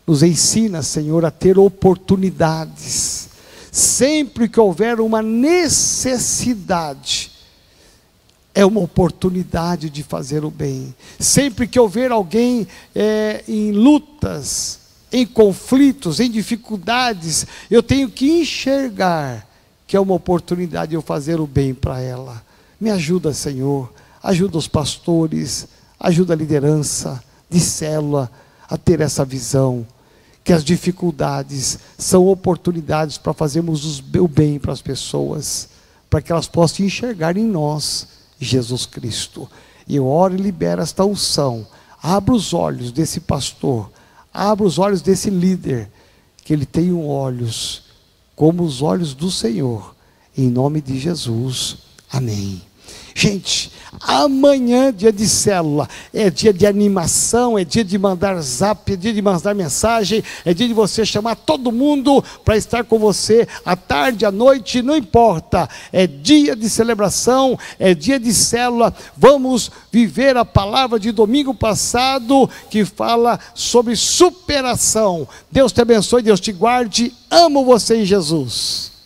Nos ensina, Senhor, a ter oportunidades. Sempre que houver uma necessidade, é uma oportunidade de fazer o bem. Sempre que houver alguém é, em lutas, em conflitos, em dificuldades, eu tenho que enxergar que é uma oportunidade de eu fazer o bem para ela. Me ajuda, Senhor, ajuda os pastores, ajuda a liderança de célula a ter essa visão que as dificuldades são oportunidades para fazermos o bem para as pessoas, para que elas possam enxergar em nós Jesus Cristo. E eu oro e libero esta unção. Abra os olhos desse pastor Abra os olhos desse líder, que ele tenha olhos como os olhos do Senhor. Em nome de Jesus. Amém. Gente, amanhã, dia de célula, é dia de animação, é dia de mandar zap, é dia de mandar mensagem, é dia de você chamar todo mundo para estar com você, à tarde, à noite, não importa. É dia de celebração, é dia de célula. Vamos viver a palavra de domingo passado que fala sobre superação. Deus te abençoe, Deus te guarde. Amo você em Jesus.